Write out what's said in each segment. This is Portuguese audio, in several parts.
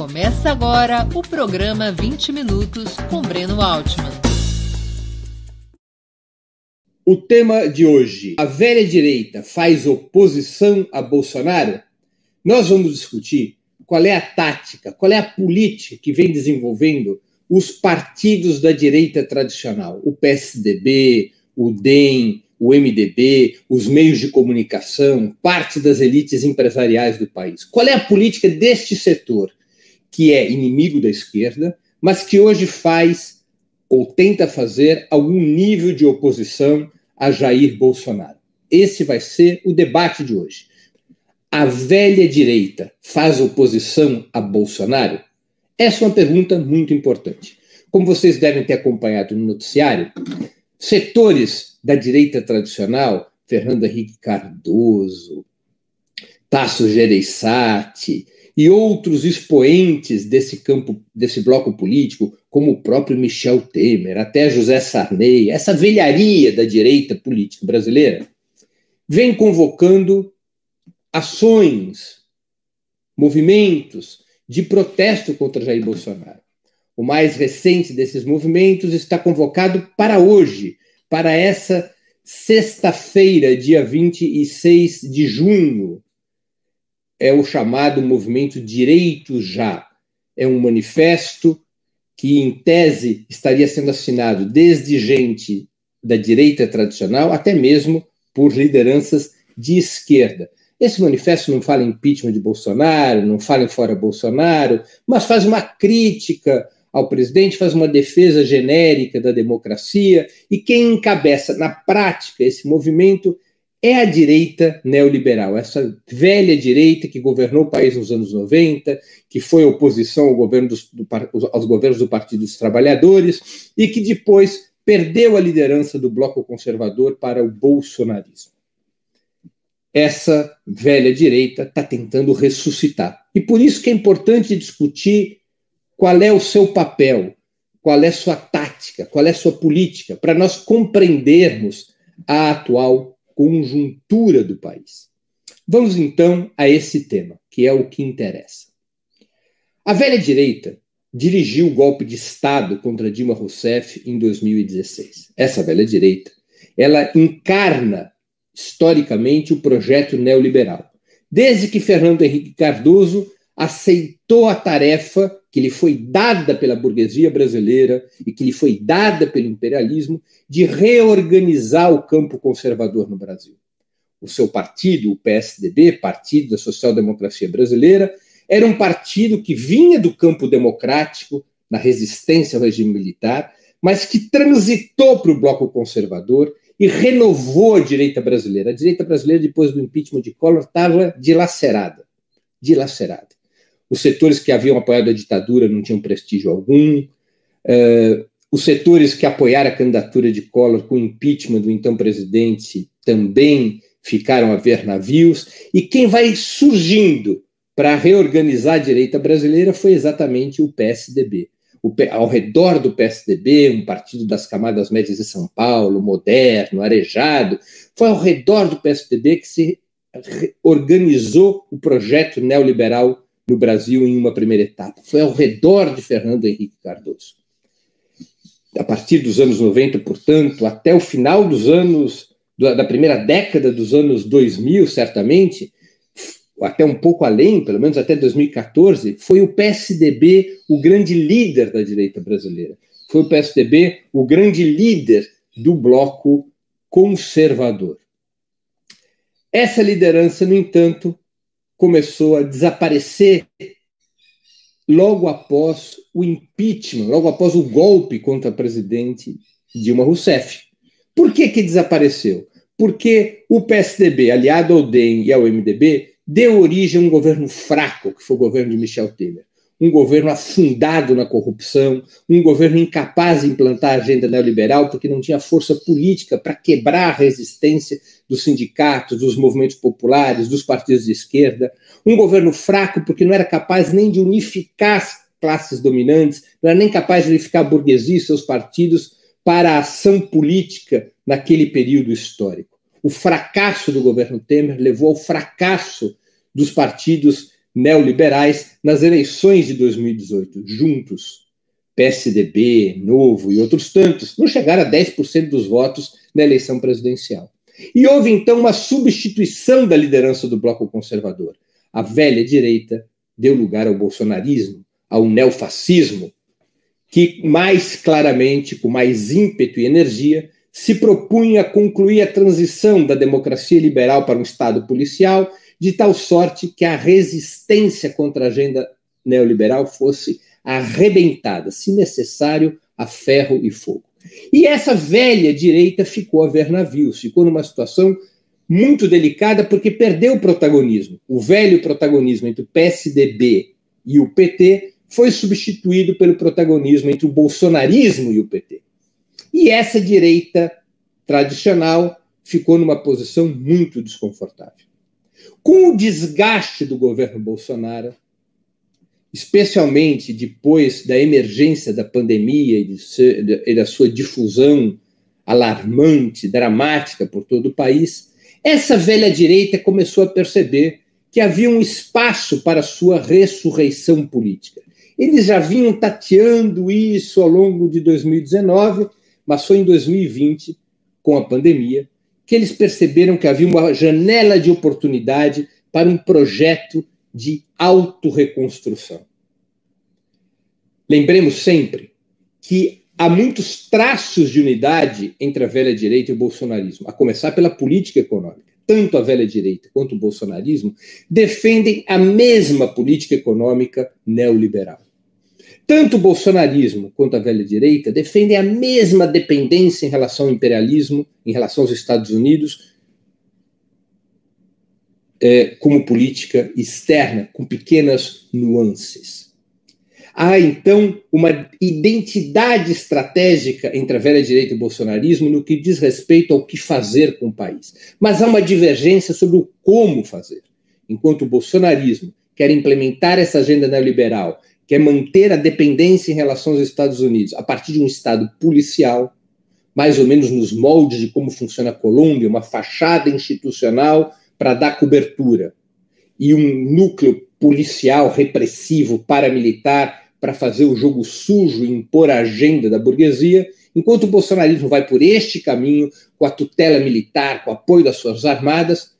Começa agora o programa 20 Minutos com Breno Altman. O tema de hoje: a velha direita faz oposição a Bolsonaro? Nós vamos discutir qual é a tática, qual é a política que vem desenvolvendo os partidos da direita tradicional, o PSDB, o DEM, o MDB, os meios de comunicação, parte das elites empresariais do país. Qual é a política deste setor, que é inimigo da esquerda, mas que hoje faz ou tenta fazer algum nível de oposição a Jair Bolsonaro? Esse vai ser o debate de hoje. A velha direita faz oposição a Bolsonaro? Essa é uma pergunta muito importante. Como vocês devem ter acompanhado no noticiário, setores da direita tradicional, Fernando Henrique Cardoso, Tasso Gereissati e outros expoentes desse campo, desse bloco político, como o próprio Michel Temer, até José Sarney, essa velharia da direita política brasileira, vem convocando ações, movimentos de protesto contra Jair Bolsonaro. O mais recente desses movimentos está convocado para hoje, para essa sexta-feira, dia 26 de junho. É o chamado movimento Direito Já. É um manifesto que, em tese, estaria sendo assinado desde gente da direita tradicional até mesmo por lideranças de esquerda. Esse manifesto não fala em impeachment de Bolsonaro, não fala em fora Bolsonaro, mas faz uma crítica ao presidente, faz uma defesa genérica da democracia, e quem encabeça na prática esse movimento é a direita neoliberal, essa velha direita que governou o país nos anos 90, que foi oposição ao governo dos, do, aos governos do Partido dos Trabalhadores e que depois perdeu a liderança do bloco conservador para o bolsonarismo essa velha direita está tentando ressuscitar. E por isso que é importante discutir qual é o seu papel, qual é sua tática, qual é sua política, para nós compreendermos a atual conjuntura do país. Vamos então a esse tema, que é o que interessa. A velha direita dirigiu o golpe de Estado contra Dilma Rousseff em 2016. Essa velha direita, ela encarna historicamente, o projeto neoliberal. Desde que Fernando Henrique Cardoso aceitou a tarefa que lhe foi dada pela burguesia brasileira e que lhe foi dada pelo imperialismo de reorganizar o campo conservador no Brasil. O seu partido, o PSDB, Partido da Social Democracia Brasileira, era um partido que vinha do campo democrático, na resistência ao regime militar, mas que transitou para o bloco conservador e renovou a direita brasileira. A direita brasileira, depois do impeachment de Collor, estava dilacerada. Dilacerada. Os setores que haviam apoiado a ditadura não tinham prestígio algum. Uh, os setores que apoiaram a candidatura de Collor com o impeachment do então presidente também ficaram a ver navios. E quem vai surgindo para reorganizar a direita brasileira foi exatamente o PSDB o, ao redor do PSDB, um partido das camadas médias de São Paulo, moderno, arejado, foi ao redor do PSDB que se organizou o projeto neoliberal no Brasil em uma primeira etapa. Foi ao redor de Fernando Henrique Cardoso. A partir dos anos 90, portanto, até o final dos anos, da primeira década dos anos 2000, certamente, até um pouco além, pelo menos até 2014, foi o PSDB o grande líder da direita brasileira. Foi o PSDB o grande líder do bloco conservador. Essa liderança, no entanto, começou a desaparecer logo após o impeachment, logo após o golpe contra a presidente Dilma Rousseff. Por que, que desapareceu? Porque o PSDB, aliado ao DEM e ao MDB, deu origem a um governo fraco, que foi o governo de Michel Temer. Um governo afundado na corrupção, um governo incapaz de implantar a agenda neoliberal porque não tinha força política para quebrar a resistência dos sindicatos, dos movimentos populares, dos partidos de esquerda. Um governo fraco porque não era capaz nem de unificar as classes dominantes, não era nem capaz de unificar a burguesia e seus partidos para a ação política naquele período histórico. O fracasso do governo Temer levou ao fracasso dos partidos neoliberais nas eleições de 2018, juntos. PSDB, Novo e outros tantos, não chegaram a 10% dos votos na eleição presidencial. E houve então uma substituição da liderança do bloco conservador. A velha direita deu lugar ao bolsonarismo, ao neofascismo, que mais claramente, com mais ímpeto e energia, se propunha a concluir a transição da democracia liberal para um Estado policial, de tal sorte que a resistência contra a agenda neoliberal fosse arrebentada, se necessário, a ferro e fogo. E essa velha direita ficou a ver navios, ficou numa situação muito delicada porque perdeu o protagonismo. O velho protagonismo entre o PSDB e o PT foi substituído pelo protagonismo entre o bolsonarismo e o PT. E essa direita tradicional ficou numa posição muito desconfortável. Com o desgaste do governo Bolsonaro, especialmente depois da emergência da pandemia e, da sua difusão alarmante, dramática por todo o país, essa velha direita começou a perceber que havia um espaço para sua ressurreição política. Eles já vinham tateando isso ao longo de 2019, mas foi em 2020, com a pandemia, que eles perceberam que havia uma janela de oportunidade para um projeto de autorreconstrução. Lembremos sempre que há muitos traços de unidade entre a velha direita e o bolsonarismo, a começar pela política econômica. Tanto a velha direita quanto o bolsonarismo defendem a mesma política econômica neoliberal. Tanto o bolsonarismo quanto a velha direita defendem a mesma dependência em relação ao imperialismo, em relação aos Estados Unidos, é, como política externa, com pequenas nuances. Há, então, uma identidade estratégica entre a velha direita e o bolsonarismo no que diz respeito ao que fazer com o país. Mas há uma divergência sobre o como fazer. Enquanto o bolsonarismo quer implementar essa agenda neoliberal, quer manter a dependência em relação aos Estados Unidos a partir de um Estado policial, mais ou menos nos moldes de como funciona a Colômbia, uma fachada institucional para dar cobertura, e um núcleo policial, repressivo, paramilitar, para fazer o jogo sujo e impor a agenda da burguesia, enquanto o bolsonarismo vai por este caminho, com a tutela militar, com o apoio das Forças Armadas,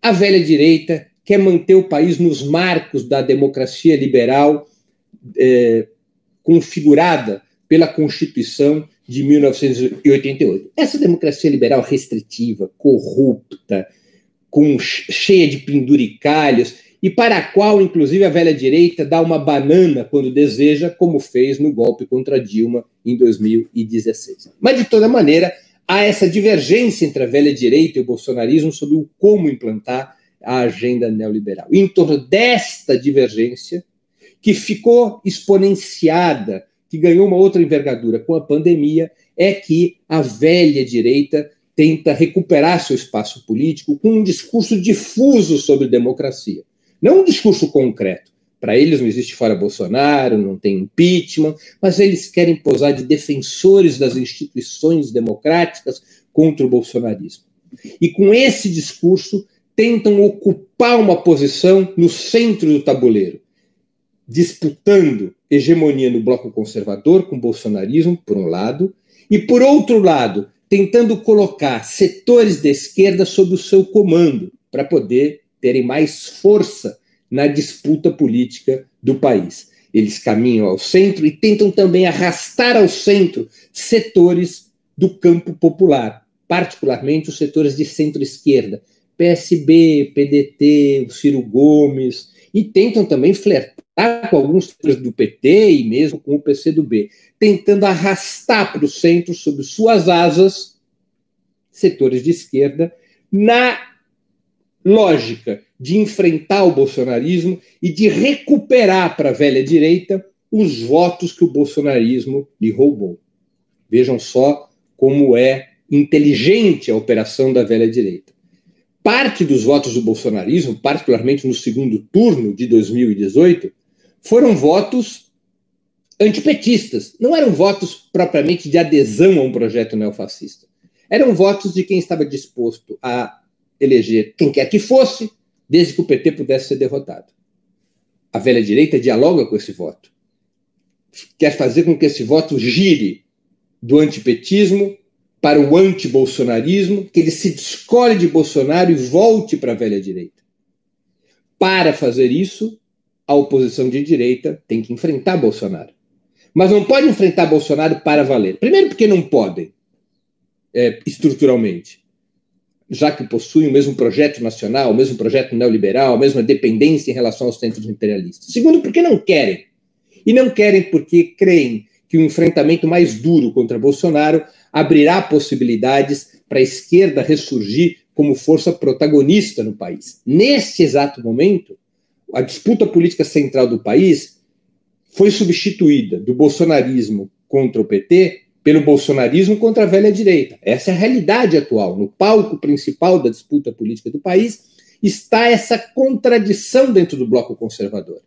a velha direita quer manter o país nos marcos da democracia liberal é, configurada pela Constituição de 1988. Essa democracia liberal restritiva, corrupta, com cheia de penduricalhos, e para a qual, inclusive, a velha direita dá uma banana quando deseja, como fez no golpe contra Dilma em 2016. Mas, de toda maneira, há essa divergência entre a velha direita e o bolsonarismo sobre o como implantar a agenda neoliberal. E em torno desta divergência, que ficou exponenciada, que ganhou uma outra envergadura com a pandemia, é que a velha direita tenta recuperar seu espaço político com um discurso difuso sobre democracia. Não um discurso concreto. Para eles não existe fora Bolsonaro, não tem impeachment, mas eles querem posar de defensores das instituições democráticas contra o bolsonarismo. E com esse discurso tentam ocupar uma posição no centro do tabuleiro, disputando hegemonia no bloco conservador com o bolsonarismo, por um lado, e por outro lado, tentando colocar setores da esquerda sob o seu comando, para poder terem mais força na disputa política do país. Eles caminham ao centro e tentam também arrastar ao centro setores do campo popular, particularmente os setores de centro-esquerda, PSB, PDT, Ciro Gomes, e tentam também flertar com alguns do PT e mesmo com o PCdoB, tentando arrastar para o centro, sob suas asas, setores de esquerda, na lógica de enfrentar o bolsonarismo e de recuperar para a velha direita os votos que o bolsonarismo lhe roubou. Vejam só como é inteligente a operação da velha direita. Parte dos votos do bolsonarismo, particularmente no segundo turno de 2018, foram votos antipetistas. Não eram votos propriamente de adesão a um projeto neofascista. Eram votos de quem estava disposto a eleger quem quer que fosse, desde que o PT pudesse ser derrotado. A velha direita dialoga com esse voto. Quer fazer com que esse voto gire do antipetismo para o antibolsonarismo, que ele se descolhe de Bolsonaro e volte para a velha direita. Para fazer isso, a oposição de direita tem que enfrentar Bolsonaro. Mas não pode enfrentar Bolsonaro para valer. Primeiro, porque não podem, é, estruturalmente, já que possuem o mesmo projeto nacional, o mesmo projeto neoliberal, a mesma dependência em relação aos centros imperialistas. Segundo, porque não querem. E não querem porque creem que o enfrentamento mais duro contra Bolsonaro abrirá possibilidades para a esquerda ressurgir como força protagonista no país. Neste exato momento, a disputa política central do país foi substituída do bolsonarismo contra o PT pelo bolsonarismo contra a velha direita. Essa é a realidade atual. No palco principal da disputa política do país está essa contradição dentro do bloco conservador.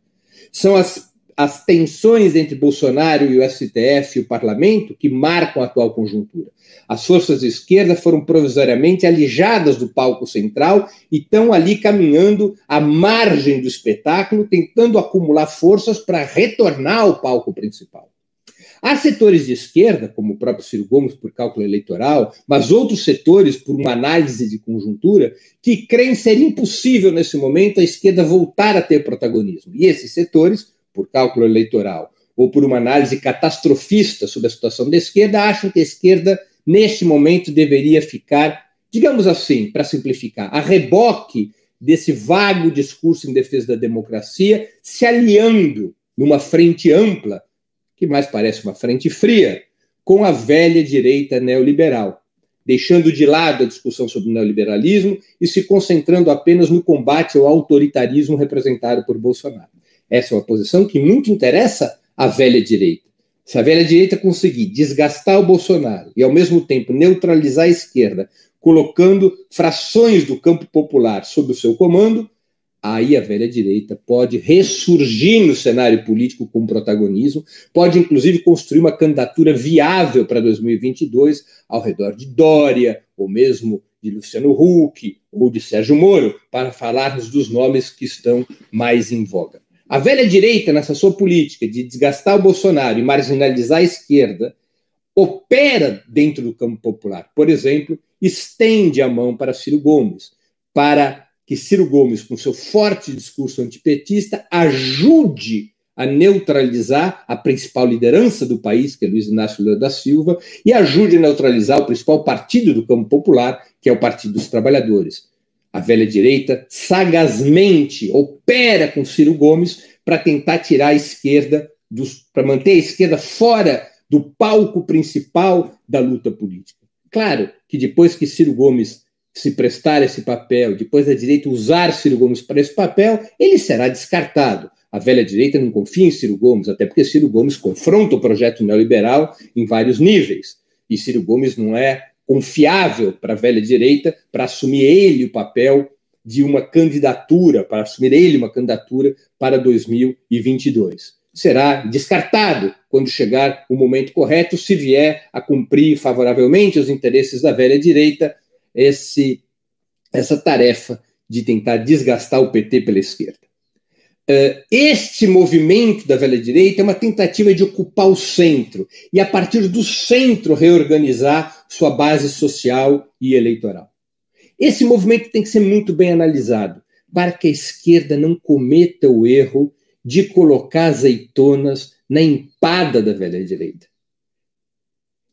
São as as tensões entre Bolsonaro e o STF e o parlamento que marcam a atual conjuntura. As forças de esquerda foram provisoriamente alijadas do palco central e estão ali caminhando à margem do espetáculo, tentando acumular forças para retornar ao palco principal. Há setores de esquerda, como o próprio Ciro Gomes por cálculo eleitoral, mas outros setores por uma análise de conjuntura, que creem ser impossível nesse momento a esquerda voltar a ter protagonismo. E esses setores por cálculo eleitoral ou por uma análise catastrofista sobre a situação da esquerda, acham que a esquerda, neste momento, deveria ficar, digamos assim, para simplificar, a reboque desse vago discurso em defesa da democracia, se aliando numa frente ampla, que mais parece uma frente fria, com a velha direita neoliberal, deixando de lado a discussão sobre o neoliberalismo e se concentrando apenas no combate ao autoritarismo representado por Bolsonaro. Essa é uma posição que muito interessa à velha direita. Se a velha direita conseguir desgastar o Bolsonaro e, ao mesmo tempo, neutralizar a esquerda, colocando frações do campo popular sob o seu comando, aí a velha direita pode ressurgir no cenário político com protagonismo, pode inclusive construir uma candidatura viável para 2022 ao redor de Dória, ou mesmo de Luciano Huck, ou de Sérgio Moro, para falarmos dos nomes que estão mais em voga. A velha direita, nessa sua política de desgastar o Bolsonaro e marginalizar a esquerda, opera dentro do campo popular. Por exemplo, estende a mão para Ciro Gomes, para que Ciro Gomes, com seu forte discurso antipetista, ajude a neutralizar a principal liderança do país, que é Luiz Inácio Lula da Silva, e ajude a neutralizar o principal partido do campo popular, que é o Partido dos Trabalhadores. A velha direita sagazmente opera com Ciro Gomes para tentar tirar a esquerda, para manter a esquerda fora do palco principal da luta política. Claro que depois que Ciro Gomes se prestar esse papel, depois da direita usar Ciro Gomes para esse papel, ele será descartado. A velha direita não confia em Ciro Gomes, até porque Ciro Gomes confronta o projeto neoliberal em vários níveis. E Ciro Gomes não é confiável para a velha direita para assumir ele o papel de uma candidatura, para assumir ele uma candidatura para 2022. Será descartado quando chegar o momento correto, se vier a cumprir favoravelmente os interesses da velha direita esse, essa tarefa de tentar desgastar o PT pela esquerda. Uh, este movimento da velha direita é uma tentativa de ocupar o centro e, a partir do centro, reorganizar sua base social e eleitoral. Esse movimento tem que ser muito bem analisado para que a esquerda não cometa o erro de colocar azeitonas na empada da velha direita.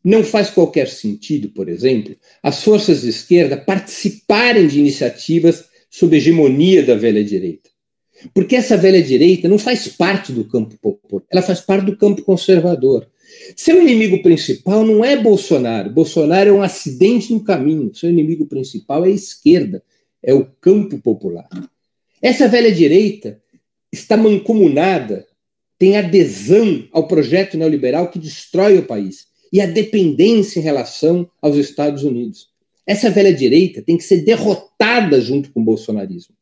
Não faz qualquer sentido, por exemplo, as forças de esquerda participarem de iniciativas sob hegemonia da velha direita. Porque essa velha direita não faz parte do campo popular, ela faz parte do campo conservador. Seu inimigo principal não é Bolsonaro. Bolsonaro é um acidente no caminho. Seu inimigo principal é a esquerda, é o campo popular. Essa velha direita está mancomunada, tem adesão ao projeto neoliberal que destrói o país e a dependência em relação aos Estados Unidos. Essa velha direita tem que ser derrotada junto com o bolsonarismo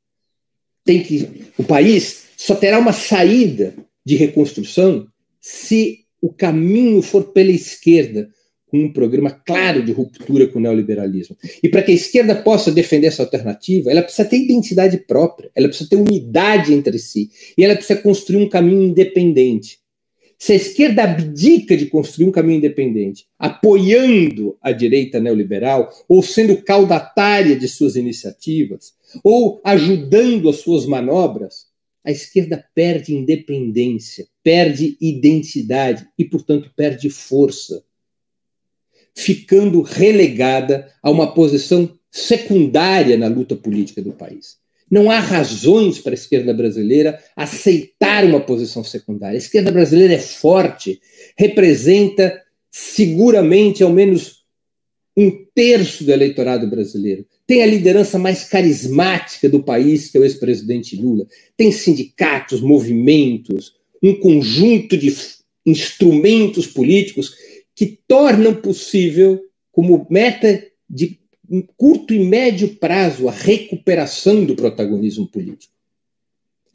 tem que o país só terá uma saída de reconstrução se o caminho for pela esquerda, com um programa claro de ruptura com o neoliberalismo. E para que a esquerda possa defender essa alternativa, ela precisa ter identidade própria, ela precisa ter unidade entre si, e ela precisa construir um caminho independente. Se a esquerda abdica de construir um caminho independente, apoiando a direita neoliberal, ou sendo caudatária de suas iniciativas, ou ajudando as suas manobras, a esquerda perde independência, perde identidade e, portanto, perde força, ficando relegada a uma posição secundária na luta política do país. Não há razões para a esquerda brasileira aceitar uma posição secundária. A esquerda brasileira é forte, representa seguramente ao menos um terço do eleitorado brasileiro. Tem a liderança mais carismática do país, que é o ex-presidente Lula. Tem sindicatos, movimentos, um conjunto de instrumentos políticos que tornam possível, como meta de curto e médio prazo, a recuperação do protagonismo político.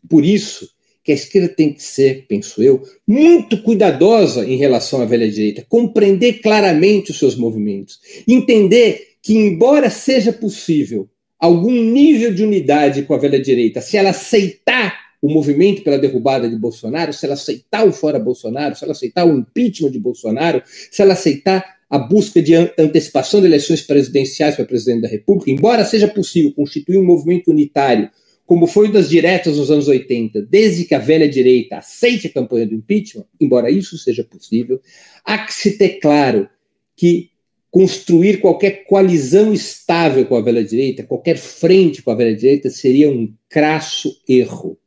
Por isso que a esquerda tem que ser, penso eu, muito cuidadosa em relação à velha direita, compreender claramente os seus movimentos, entender que, embora seja possível algum nível de unidade com a velha direita, se ela aceitar o movimento pela derrubada de Bolsonaro, se ela aceitar o fora Bolsonaro, se ela aceitar o impeachment de Bolsonaro, se ela aceitar a busca de antecipação de eleições presidenciais para presidente da República, embora seja possível constituir um movimento unitário, como foi das diretas nos anos 80, desde que a velha direita aceite a campanha do impeachment, embora isso seja possível, há que se ter claro que construir qualquer coalizão estável com a velha direita, qualquer frente com a velha direita, seria um crasso erro.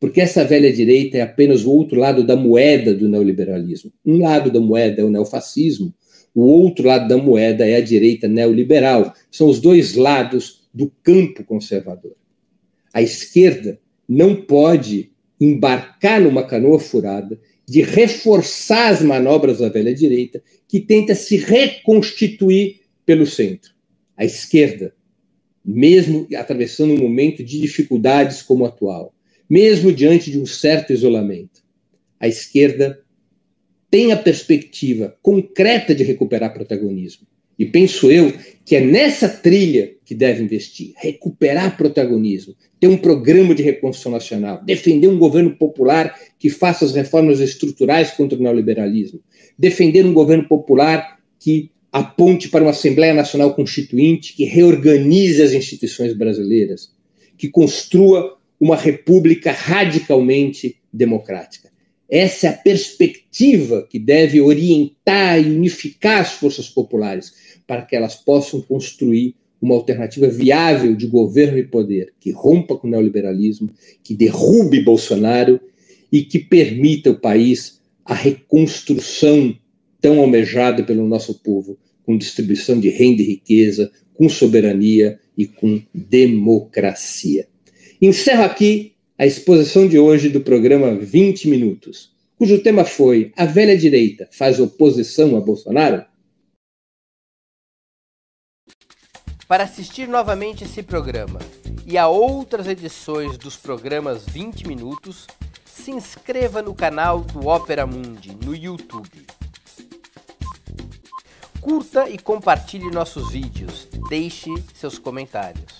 Porque essa velha direita é apenas o outro lado da moeda do neoliberalismo. Um lado da moeda é o neofascismo, o outro lado da moeda é a direita neoliberal. São os dois lados do campo conservador. A esquerda não pode embarcar numa canoa furada de reforçar as manobras da velha direita, que tenta se reconstituir pelo centro. A esquerda, mesmo atravessando um momento de dificuldades como o atual, mesmo diante de um certo isolamento, a esquerda tem a perspectiva concreta de recuperar protagonismo. E penso eu que é nessa trilha que deve investir, recuperar protagonismo, ter um programa de reconstrução nacional, defender um governo popular que faça as reformas estruturais contra o neoliberalismo, defender um governo popular que aponte para uma Assembleia Nacional Constituinte que reorganize as instituições brasileiras, que construa uma república radicalmente democrática. Essa é a perspectiva que deve orientar e unificar as forças populares para que elas possam construir uma alternativa viável de governo e poder que rompa com o neoliberalismo, que derrube Bolsonaro e que permita o país a reconstrução tão almejada pelo nosso povo, com distribuição de renda e riqueza, com soberania e com democracia. Encerro aqui a exposição de hoje do programa 20 Minutos, cujo tema foi A velha direita faz oposição a Bolsonaro? Para assistir novamente esse programa e a outras edições dos programas 20 Minutos, se inscreva no canal do Opera Mundi no YouTube. Curta e compartilhe nossos vídeos, deixe seus comentários.